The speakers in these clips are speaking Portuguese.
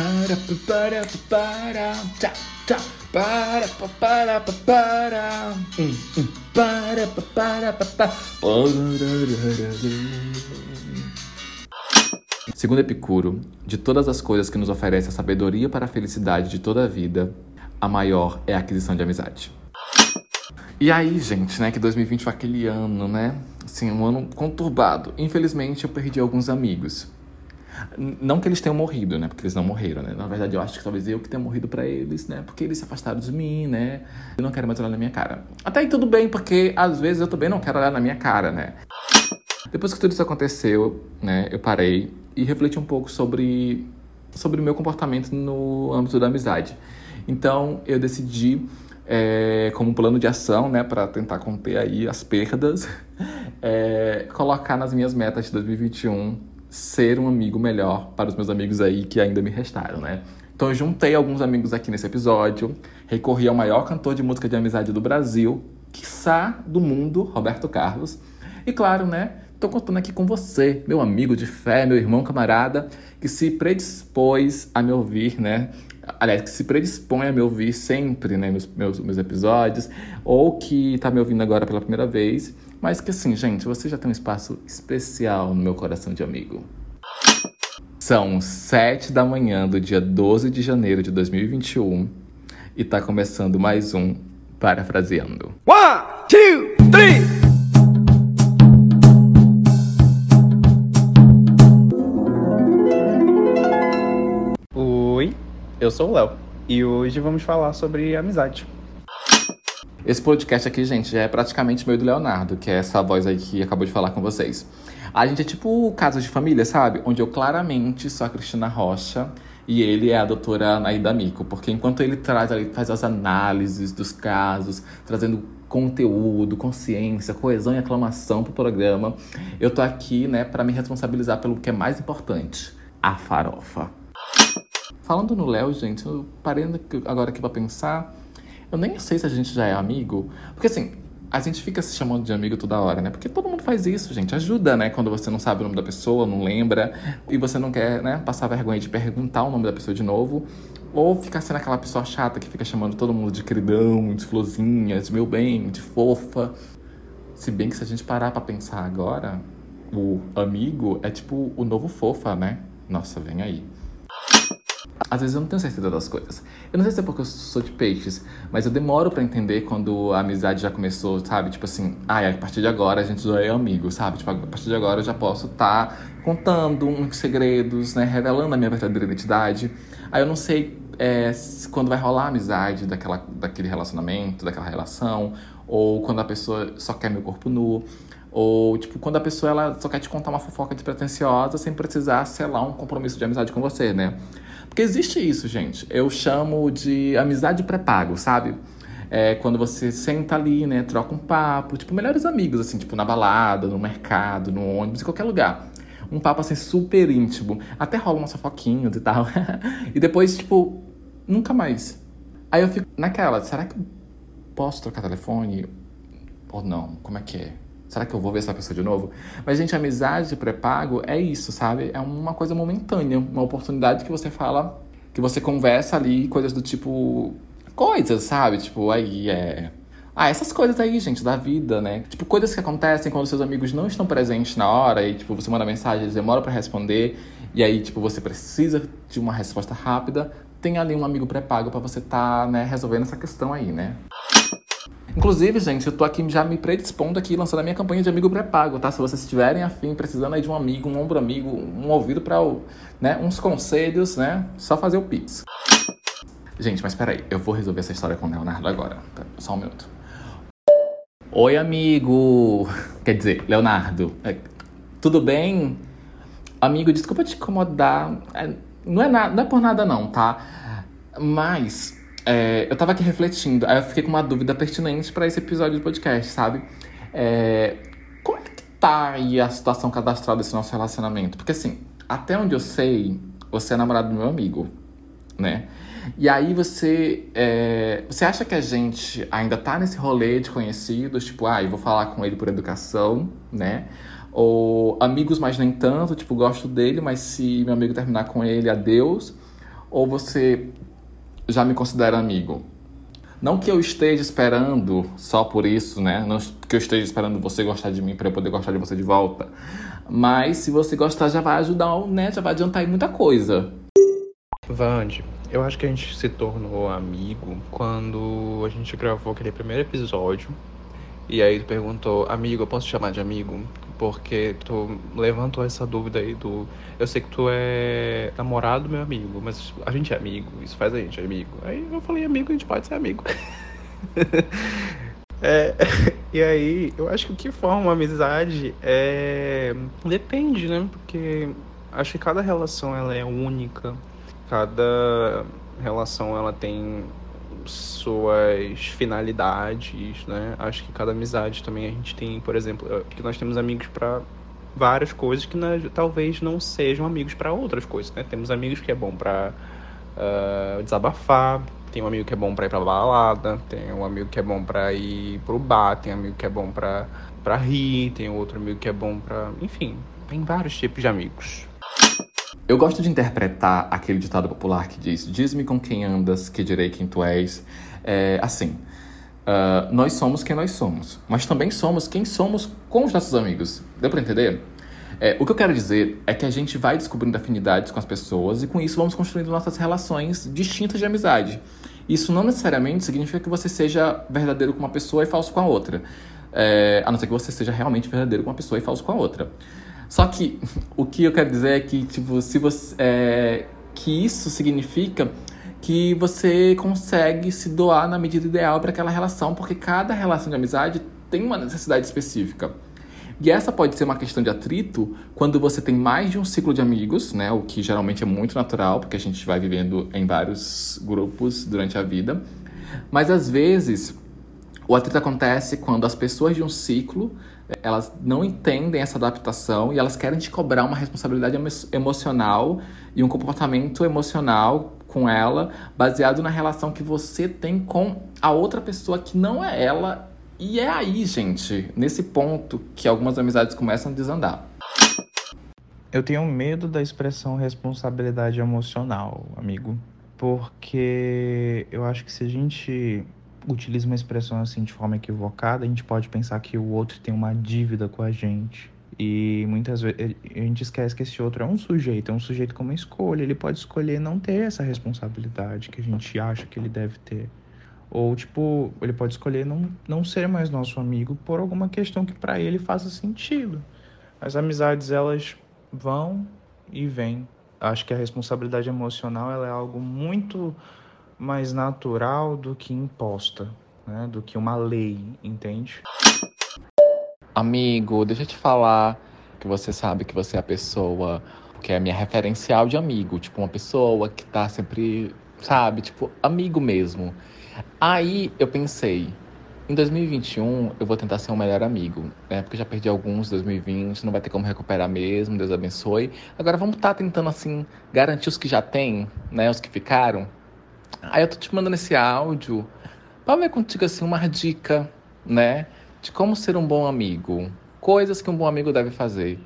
Para, para, para, tchá, tchá. Para, para, para, para. Hum, hum. Para, para, para, Segundo Epicuro, de todas as coisas que nos oferece a sabedoria para a felicidade de toda a vida, a maior é a aquisição de amizade. E aí, gente, né, que 2020 foi aquele ano, né? Assim, um ano conturbado. Infelizmente, eu perdi alguns amigos. Não que eles tenham morrido, né? Porque eles não morreram, né? Na verdade, eu acho que talvez eu que tenha morrido para eles, né? Porque eles se afastaram de mim, né? Eu não quero mais olhar na minha cara. Até aí tudo bem, porque às vezes eu também não quero olhar na minha cara, né? Depois que tudo isso aconteceu, né? Eu parei e refleti um pouco sobre sobre o meu comportamento no âmbito da amizade. Então, eu decidi é, como plano de ação, né, para tentar conter aí as perdas, é, colocar nas minhas metas de 2021 ser um amigo melhor para os meus amigos aí que ainda me restaram, né? Então eu juntei alguns amigos aqui nesse episódio, recorri ao maior cantor de música de amizade do Brasil, quiçá do mundo, Roberto Carlos. E claro, né, tô contando aqui com você, meu amigo de fé, meu irmão camarada, que se predispôs a me ouvir, né? Aliás, que se predispõe a me ouvir sempre, né, meus, meus, meus episódios, ou que tá me ouvindo agora pela primeira vez mas que assim, gente, você já tem um espaço especial no meu coração de amigo. São sete da manhã do dia 12 de janeiro de 2021 e tá começando mais um Parafraseando. One, two, three! Oi, eu sou o Léo e hoje vamos falar sobre amizade. Esse podcast aqui, gente, já é praticamente meio do Leonardo, que é essa voz aí que acabou de falar com vocês. A gente é tipo casos de família, sabe? Onde eu claramente sou a Cristina Rocha e ele é a doutora Anaída Mico. Porque enquanto ele traz, ele faz as análises dos casos, trazendo conteúdo, consciência, coesão e aclamação pro programa, eu tô aqui, né, para me responsabilizar pelo que é mais importante, a farofa. Falando no Léo, gente, eu parei agora aqui para pensar eu nem sei se a gente já é amigo. Porque assim, a gente fica se chamando de amigo toda hora, né? Porque todo mundo faz isso, gente. Ajuda, né? Quando você não sabe o nome da pessoa, não lembra, e você não quer, né, passar vergonha de perguntar o nome da pessoa de novo. Ou ficar sendo aquela pessoa chata que fica chamando todo mundo de queridão, de florzinha, de meu bem, de fofa. Se bem que se a gente parar pra pensar agora, o amigo é tipo o novo fofa, né? Nossa, vem aí. Às vezes eu não tenho certeza das coisas. Eu não sei se é porque eu sou de peixes, mas eu demoro para entender quando a amizade já começou, sabe? Tipo assim, ah, a partir de agora a gente já é amigo, sabe? Tipo, a partir de agora eu já posso estar tá contando uns segredos, né? Revelando a minha verdadeira identidade. Aí eu não sei é, quando vai rolar a amizade daquela, daquele relacionamento, daquela relação, ou quando a pessoa só quer meu corpo nu. Ou, tipo, quando a pessoa ela só quer te contar uma fofoca despretensiosa sem precisar selar um compromisso de amizade com você, né? Porque existe isso, gente. Eu chamo de amizade pré-pago, sabe? É quando você senta ali, né, troca um papo, tipo, melhores amigos, assim, tipo, na balada, no mercado, no ônibus, em qualquer lugar. Um papo, assim, super íntimo. Até rola umas fofoquinhas e tal. e depois, tipo, nunca mais. Aí eu fico naquela, será que eu posso trocar telefone? Ou não? Como é que é? Será que eu vou ver essa pessoa de novo? Mas, gente, amizade pré-pago é isso, sabe? É uma coisa momentânea, uma oportunidade que você fala, que você conversa ali, coisas do tipo. Coisas, sabe? Tipo, aí é. Ah, essas coisas aí, gente, da vida, né? Tipo, coisas que acontecem quando seus amigos não estão presentes na hora e, tipo, você manda mensagem, eles demoram para responder, e aí, tipo, você precisa de uma resposta rápida. Tem ali um amigo pré-pago para você estar, tá, né, resolvendo essa questão aí, né? Inclusive, gente, eu tô aqui já me predispondo aqui, lançando a minha campanha de amigo pré-pago, tá? Se vocês estiverem afim, precisando aí de um amigo, um ombro amigo, um ouvido para né, uns conselhos, né? Só fazer o Pix. Gente, mas peraí, eu vou resolver essa história com o Leonardo agora. Só um minuto. Oi, amigo! Quer dizer, Leonardo, é, tudo bem? Amigo, desculpa te incomodar. É, não, é nada, não é por nada não, tá? Mas é, eu tava aqui refletindo, aí eu fiquei com uma dúvida pertinente para esse episódio do podcast, sabe? É, como é que tá aí a situação cadastral desse nosso relacionamento? Porque assim, até onde eu sei, você é namorado do meu amigo, né? E aí você, é, você acha que a gente ainda tá nesse rolê de conhecidos, tipo, ah, eu vou falar com ele por educação, né? Ou amigos, mas nem tanto, tipo, gosto dele, mas se meu amigo terminar com ele, adeus. Ou você já me considera amigo? Não que eu esteja esperando só por isso, né? Não que eu esteja esperando você gostar de mim para eu poder gostar de você de volta. Mas se você gostar, já vai ajudar, né? Já vai adiantar aí muita coisa. Vande, eu acho que a gente se tornou amigo quando a gente gravou aquele primeiro episódio. E aí tu perguntou, amigo, eu posso te chamar de amigo? Porque tu levantou essa dúvida aí do. Eu sei que tu é namorado do meu amigo, mas a gente é amigo, isso faz a gente amigo. Aí eu falei, amigo, a gente pode ser amigo. é, e aí, eu acho que o que forma uma amizade é. Depende, né? Porque acho que cada relação ela é única cada relação ela tem suas finalidades, né? Acho que cada amizade também a gente tem, por exemplo, que nós temos amigos para várias coisas que nós, talvez não sejam amigos para outras coisas, né? Temos amigos que é bom para uh, desabafar, tem um amigo que é bom para ir para balada, tem um amigo que é bom para ir pro bar, tem um amigo que é bom para para rir, tem outro amigo que é bom para, enfim, tem vários tipos de amigos. Eu gosto de interpretar aquele ditado popular que diz: Diz-me com quem andas, que direi quem tu és. É, assim, uh, nós somos quem nós somos, mas também somos quem somos com os nossos amigos. Deu pra entender? É, o que eu quero dizer é que a gente vai descobrindo afinidades com as pessoas e com isso vamos construindo nossas relações distintas de amizade. Isso não necessariamente significa que você seja verdadeiro com uma pessoa e falso com a outra. É, a não ser que você seja realmente verdadeiro com uma pessoa e falso com a outra. Só que o que eu quero dizer é que, tipo, se você. É, que isso significa que você consegue se doar na medida ideal para aquela relação, porque cada relação de amizade tem uma necessidade específica. E essa pode ser uma questão de atrito quando você tem mais de um ciclo de amigos, né? O que geralmente é muito natural, porque a gente vai vivendo em vários grupos durante a vida. Mas às vezes o atrito acontece quando as pessoas de um ciclo elas não entendem essa adaptação e elas querem te cobrar uma responsabilidade emocional e um comportamento emocional com ela, baseado na relação que você tem com a outra pessoa que não é ela. E é aí, gente, nesse ponto que algumas amizades começam a desandar. Eu tenho medo da expressão responsabilidade emocional, amigo, porque eu acho que se a gente utiliza uma expressão assim de forma equivocada, a gente pode pensar que o outro tem uma dívida com a gente. E muitas vezes a gente esquece que esse outro é um sujeito, é um sujeito com uma escolha. Ele pode escolher não ter essa responsabilidade que a gente acha que ele deve ter. Ou, tipo, ele pode escolher não, não ser mais nosso amigo por alguma questão que para ele faça sentido. As amizades, elas vão e vêm. Acho que a responsabilidade emocional ela é algo muito mais natural do que imposta, né? do que uma lei, entende? Amigo, deixa eu te falar que você sabe que você é a pessoa que é a minha referencial de amigo, tipo uma pessoa que tá sempre, sabe, tipo amigo mesmo. Aí eu pensei, em 2021 eu vou tentar ser um melhor amigo, né? Porque já perdi alguns em 2020, não vai ter como recuperar mesmo, Deus abençoe. Agora vamos estar tá tentando assim garantir os que já tem, né, os que ficaram. Aí eu tô te mandando esse áudio pra ver contigo assim uma dica, né? De como ser um bom amigo. Coisas que um bom amigo deve fazer.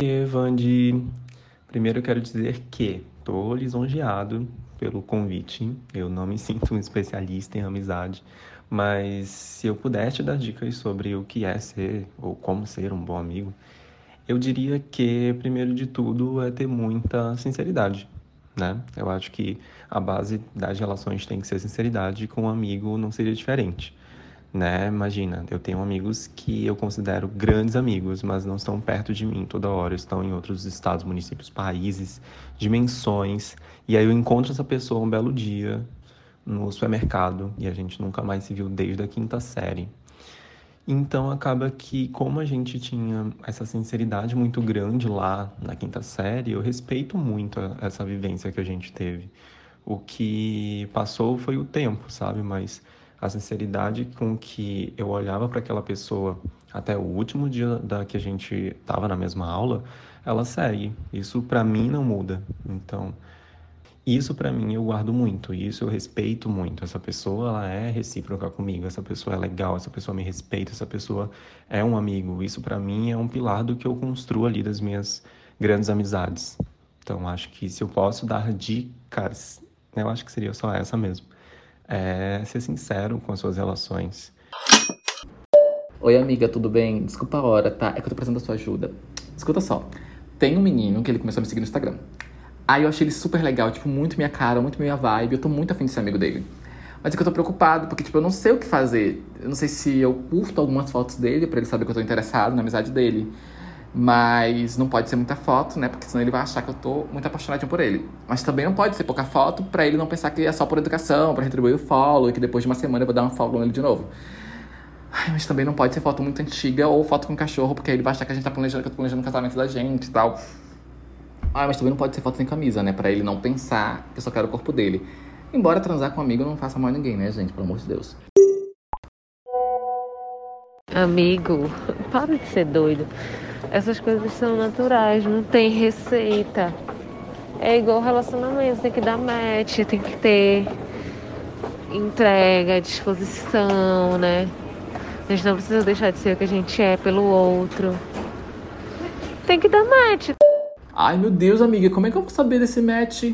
Evandi, primeiro eu quero dizer que tô lisonjeado pelo convite. Eu não me sinto um especialista em amizade, mas se eu pudesse dar dicas sobre o que é ser ou como ser um bom amigo, eu diria que, primeiro de tudo, é ter muita sinceridade né? Eu acho que a base das relações tem que ser sinceridade, com um amigo não seria diferente, né? Imagina, eu tenho amigos que eu considero grandes amigos, mas não estão perto de mim toda hora, estão em outros estados, municípios, países, dimensões, e aí eu encontro essa pessoa um belo dia no supermercado e a gente nunca mais se viu desde a quinta série. Então acaba que, como a gente tinha essa sinceridade muito grande lá na quinta série, eu respeito muito essa vivência que a gente teve. O que passou foi o tempo, sabe? Mas a sinceridade com que eu olhava para aquela pessoa até o último dia da que a gente estava na mesma aula, ela segue. Isso para mim não muda. Então, isso para mim eu guardo muito, isso eu respeito muito. Essa pessoa ela é recíproca comigo, essa pessoa é legal, essa pessoa me respeita, essa pessoa é um amigo. Isso para mim é um pilar do que eu construo ali das minhas grandes amizades. Então, acho que se eu posso dar dicas, eu acho que seria só essa mesmo. É ser sincero com as suas relações. Oi, amiga, tudo bem? Desculpa a hora, tá? É que eu tô precisando da sua ajuda. Escuta só. Tem um menino que ele começou a me seguir no Instagram. Aí eu achei ele super legal, tipo, muito minha cara, muito minha vibe. Eu tô muito afim de ser amigo dele. Mas é que eu tô preocupado, porque, tipo, eu não sei o que fazer. Eu não sei se eu curto algumas fotos dele para ele saber que eu tô interessado na amizade dele. Mas não pode ser muita foto, né? Porque senão ele vai achar que eu tô muito apaixonadinho por ele. Mas também não pode ser pouca foto pra ele não pensar que é só por educação, pra retribuir o follow e que depois de uma semana eu vou dar um follow nele de novo. Ai, mas também não pode ser foto muito antiga ou foto com cachorro, porque aí ele vai achar que a gente tá planejando, que eu tô planejando o casamento da gente e tal. Ah, mas também não pode ser foto sem camisa, né? Pra ele não pensar que eu só quero o corpo dele. Embora transar com um amigo não faça mal a ninguém, né, gente? Pelo amor de Deus. Amigo, para de ser doido. Essas coisas são naturais, não tem receita. É igual relacionamento, tem que dar match, tem que ter entrega, disposição, né? A gente não precisa deixar de ser o que a gente é pelo outro. Tem que dar match. Ai, meu Deus, amiga, como é que eu vou saber desse match?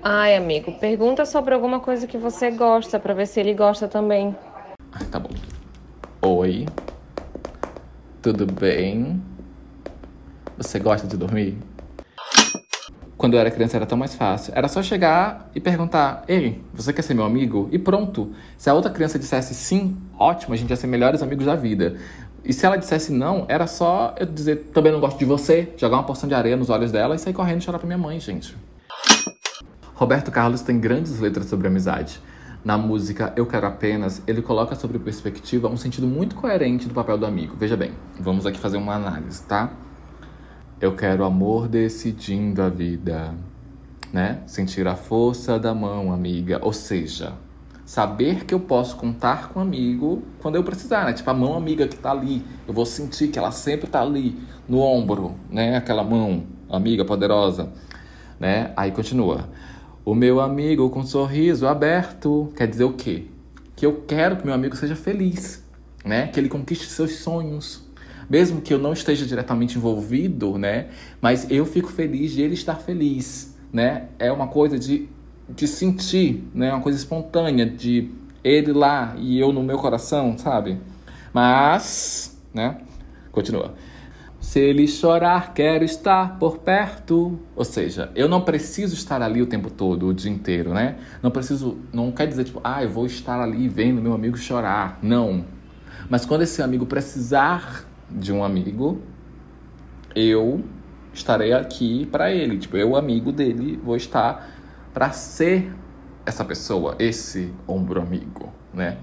Ai, amigo, pergunta sobre alguma coisa que você gosta para ver se ele gosta também. Ah, tá bom. Oi. Tudo bem? Você gosta de dormir? Quando eu era criança era tão mais fácil. Era só chegar e perguntar: Ei, você quer ser meu amigo? E pronto. Se a outra criança dissesse sim, ótimo, a gente ia ser melhores amigos da vida. E se ela dissesse não, era só eu dizer também não gosto de você, jogar uma porção de areia nos olhos dela e sair correndo e chorar pra minha mãe, gente. Roberto Carlos tem grandes letras sobre amizade. Na música Eu Quero Apenas, ele coloca sobre perspectiva um sentido muito coerente do papel do amigo. Veja bem, vamos aqui fazer uma análise, tá? Eu quero amor decidindo a vida, né? Sentir a força da mão amiga, ou seja, saber que eu posso contar com um amigo quando eu precisar, né? Tipo a mão amiga que tá ali, eu vou sentir que ela sempre tá ali no ombro, né? Aquela mão amiga poderosa, né? Aí continua. O meu amigo com sorriso aberto quer dizer o quê? Que eu quero que meu amigo seja feliz, né? Que ele conquiste seus sonhos. Mesmo que eu não esteja diretamente envolvido, né? Mas eu fico feliz de ele estar feliz, né? É uma coisa de, de sentir, né? Uma coisa espontânea de ele lá e eu no meu coração, sabe? Mas, né? Continua. Se ele chorar, quero estar por perto. Ou seja, eu não preciso estar ali o tempo todo, o dia inteiro, né? Não preciso, não quer dizer tipo, ah, eu vou estar ali vendo meu amigo chorar. Não. Mas quando esse amigo precisar de um amigo, eu estarei aqui para ele. Tipo, eu, amigo dele, vou estar para ser essa pessoa, esse ombro amigo, né?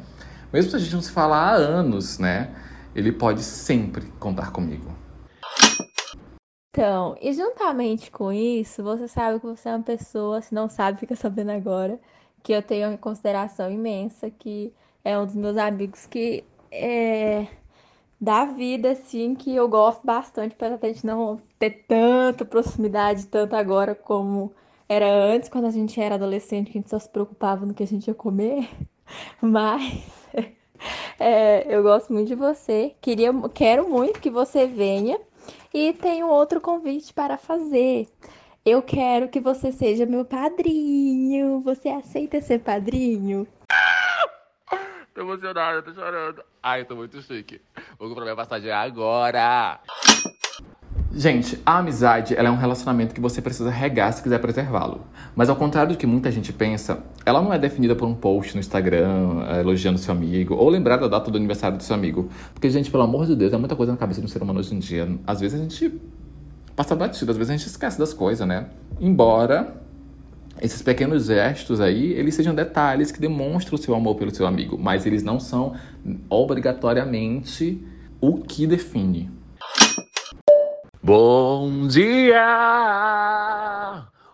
Mesmo se a gente não se falar há anos, né? Ele pode sempre contar comigo. Então, e juntamente com isso, você sabe que você é uma pessoa, se não sabe, fica sabendo agora, que eu tenho uma consideração imensa, que é um dos meus amigos que é da vida, assim, que eu gosto bastante, apesar de a gente não ter tanta proximidade, tanto agora como era antes, quando a gente era adolescente, que a gente só se preocupava no que a gente ia comer. Mas é, eu gosto muito de você. Queria, quero muito que você venha e tenho outro convite para fazer. Eu quero que você seja meu padrinho. Você aceita ser padrinho? Tô emocionada, tô chorando. Ai, eu tô muito chique. Vou comprar minha passagem agora. Gente, a amizade é um relacionamento que você precisa regar se quiser preservá-lo. Mas ao contrário do que muita gente pensa, ela não é definida por um post no Instagram eh, elogiando seu amigo ou lembrar da data do aniversário do seu amigo. Porque, gente, pelo amor de Deus, é muita coisa na cabeça do ser humano hoje em dia. Às vezes a gente passa batido, às vezes a gente esquece das coisas, né? Embora esses pequenos gestos aí, eles sejam detalhes que demonstram o seu amor pelo seu amigo, mas eles não são obrigatoriamente o que define. Bom dia!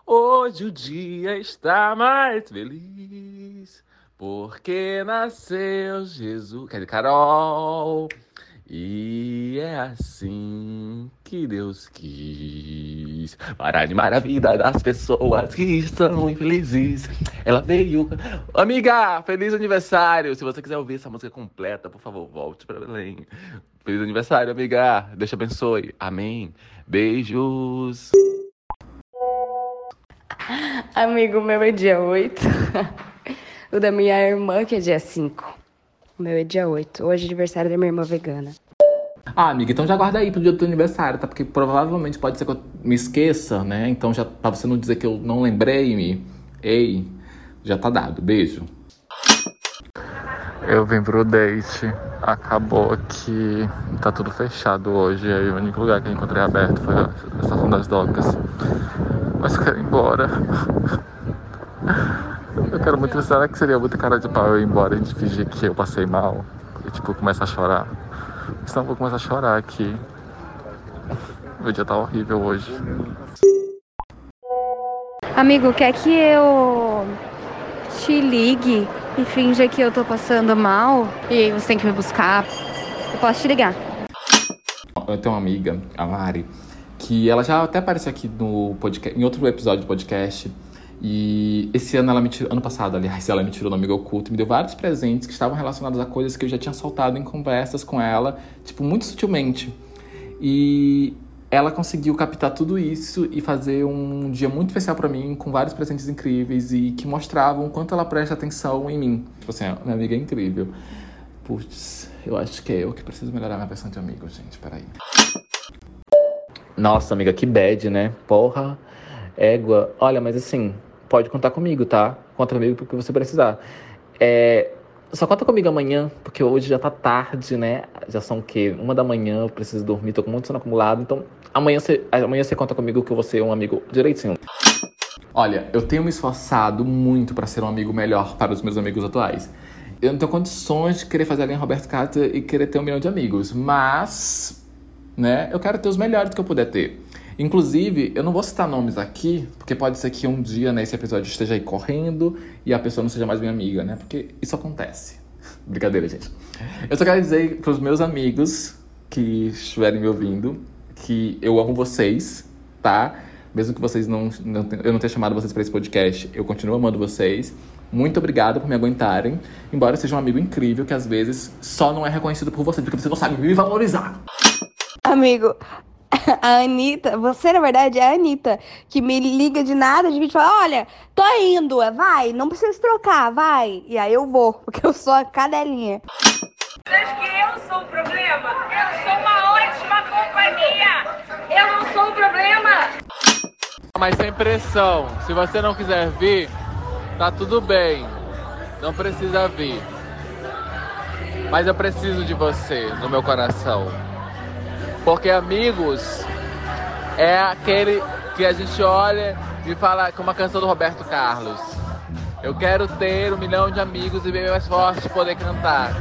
Hoje o dia está mais feliz porque nasceu Jesus. Quer dizer, Carol. E é assim que Deus quis para animar a vida das pessoas que estão infelizes. Ela veio. Amiga, feliz aniversário! Se você quiser ouvir essa música completa, por favor, volte para Belém. Feliz aniversário, amiga. Deus te abençoe. Amém. Beijos! Amigo meu é dia 8. o da minha irmã, que é dia 5. O meu é dia 8. Hoje é aniversário da minha irmã vegana. Ah, amiga, então já guarda aí pro dia do teu aniversário, tá? Porque provavelmente pode ser que eu me esqueça, né? Então já pra você não dizer que eu não lembrei-me. Ei, já tá dado. Beijo. Eu vim pro date. Acabou que tá tudo fechado hoje. Aí o único lugar que eu encontrei aberto foi a Estação das Docas. Mas eu quero ir embora. Eu quero muito. Será que seria muita cara de pau eu ir embora e fingir que eu passei mal? E tipo, começar a chorar? Senão eu vou começar a chorar aqui. Meu dia tá horrível hoje. Amigo, quer que eu te ligue e finja que eu tô passando mal? E você tem que me buscar? Eu posso te ligar. Eu tenho uma amiga, a Mari, que ela já até apareceu aqui no podcast, em outro episódio do podcast. E esse ano ela me tirou, ano passado, aliás, ela me tirou no Amigo Oculto, me deu vários presentes que estavam relacionados a coisas que eu já tinha soltado em conversas com ela, tipo, muito sutilmente. E ela conseguiu captar tudo isso e fazer um dia muito especial para mim, com vários presentes incríveis e que mostravam quanto ela presta atenção em mim. Tipo assim, minha amiga é incrível. Putz, eu acho que é eu que preciso melhorar minha versão de amigo, gente, peraí. Nossa, amiga, que bad, né? Porra, égua. Olha, mas assim, pode contar comigo, tá? Conta comigo porque você precisar. É, só conta comigo amanhã, porque hoje já tá tarde, né? Já são o quê? Uma da manhã, eu preciso dormir, tô com muito sono acumulado. Então, amanhã você, amanhã você conta comigo que eu vou ser um amigo direitinho. Olha, eu tenho me esforçado muito para ser um amigo melhor para os meus amigos atuais. Eu não tenho condições de querer fazer a linha Roberto Carter e querer ter um milhão de amigos, mas, né, eu quero ter os melhores que eu puder ter. Inclusive, eu não vou citar nomes aqui, porque pode ser que um dia né, episódio esteja aí correndo e a pessoa não seja mais minha amiga, né? Porque isso acontece. Brincadeira, gente. Eu só quero dizer para os meus amigos que estiverem me ouvindo que eu amo vocês, tá? Mesmo que vocês não, não eu não tenha chamado vocês para esse podcast, eu continuo amando vocês. Muito obrigado por me aguentarem. Embora seja um amigo incrível que às vezes só não é reconhecido por vocês, porque você não sabe me valorizar. Amigo, a Anitta, você na verdade é a Anitta, que me liga de nada, de vídeo e fala: Olha, tô indo, vai, não precisa trocar, vai. E aí eu vou, porque eu sou a cadelinha. Você acha que eu sou o problema? Eu sou uma ótima companhia! Eu não sou o problema! Mas sem pressão. Se você não quiser vir, tá tudo bem. Não precisa vir. Mas eu preciso de você no meu coração. Porque amigos é aquele que a gente olha e fala com uma canção do Roberto Carlos. Eu quero ter um milhão de amigos e bem mais forte poder cantar.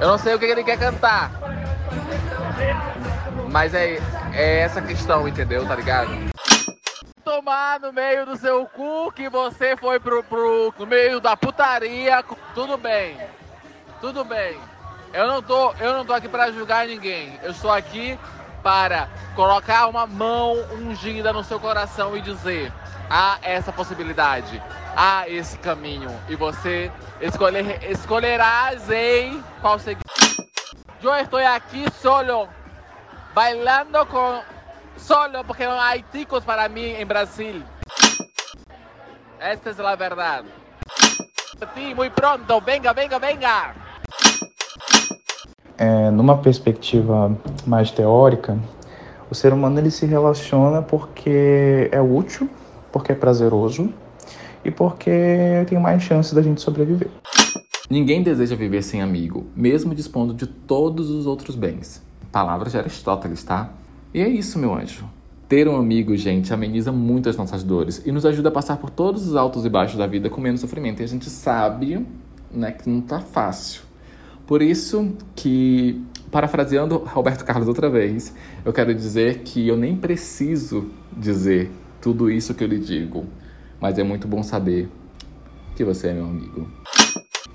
Eu não sei o que ele quer cantar. Mas é, é essa questão, entendeu? Tá ligado? Tomar no meio do seu cu que você foi pro, pro no meio da putaria. Tudo bem. Tudo bem. Eu não tô, eu não tô aqui para julgar ninguém. Eu estou aqui para colocar uma mão ungida no seu coração e dizer: há essa possibilidade, há esse caminho e você escolher, escolherás em qual seguir. Eu estou aqui solo, bailando com solo porque não há ticos para mim em Brasil. Esta é a verdade. Sim, muito pronto, venga, venga, venga é, numa perspectiva mais teórica, o ser humano ele se relaciona porque é útil, porque é prazeroso e porque tem mais chance da gente sobreviver. Ninguém deseja viver sem amigo, mesmo dispondo de todos os outros bens. Palavras de Aristóteles, tá? E é isso, meu anjo. Ter um amigo, gente, ameniza muito as nossas dores e nos ajuda a passar por todos os altos e baixos da vida com menos sofrimento. E a gente sabe, né, que não tá fácil. Por isso que, parafraseando Roberto Carlos outra vez, eu quero dizer que eu nem preciso dizer tudo isso que eu lhe digo, mas é muito bom saber que você é meu amigo.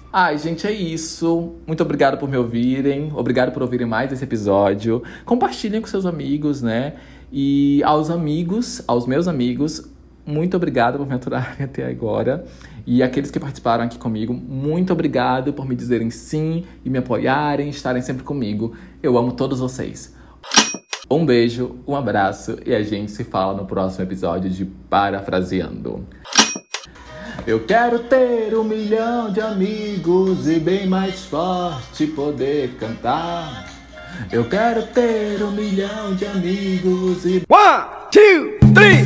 Ai, gente, é isso. Muito obrigado por me ouvirem. Obrigado por ouvirem mais esse episódio. Compartilhem com seus amigos, né? E aos amigos, aos meus amigos, muito obrigado por me aturarem até agora. E aqueles que participaram aqui comigo, muito obrigado por me dizerem sim e me apoiarem, estarem sempre comigo. Eu amo todos vocês. Um beijo, um abraço e a gente se fala no próximo episódio de Parafraseando. Eu quero ter um milhão de amigos e bem mais forte poder cantar. Eu quero ter um milhão de amigos e. One, two, three!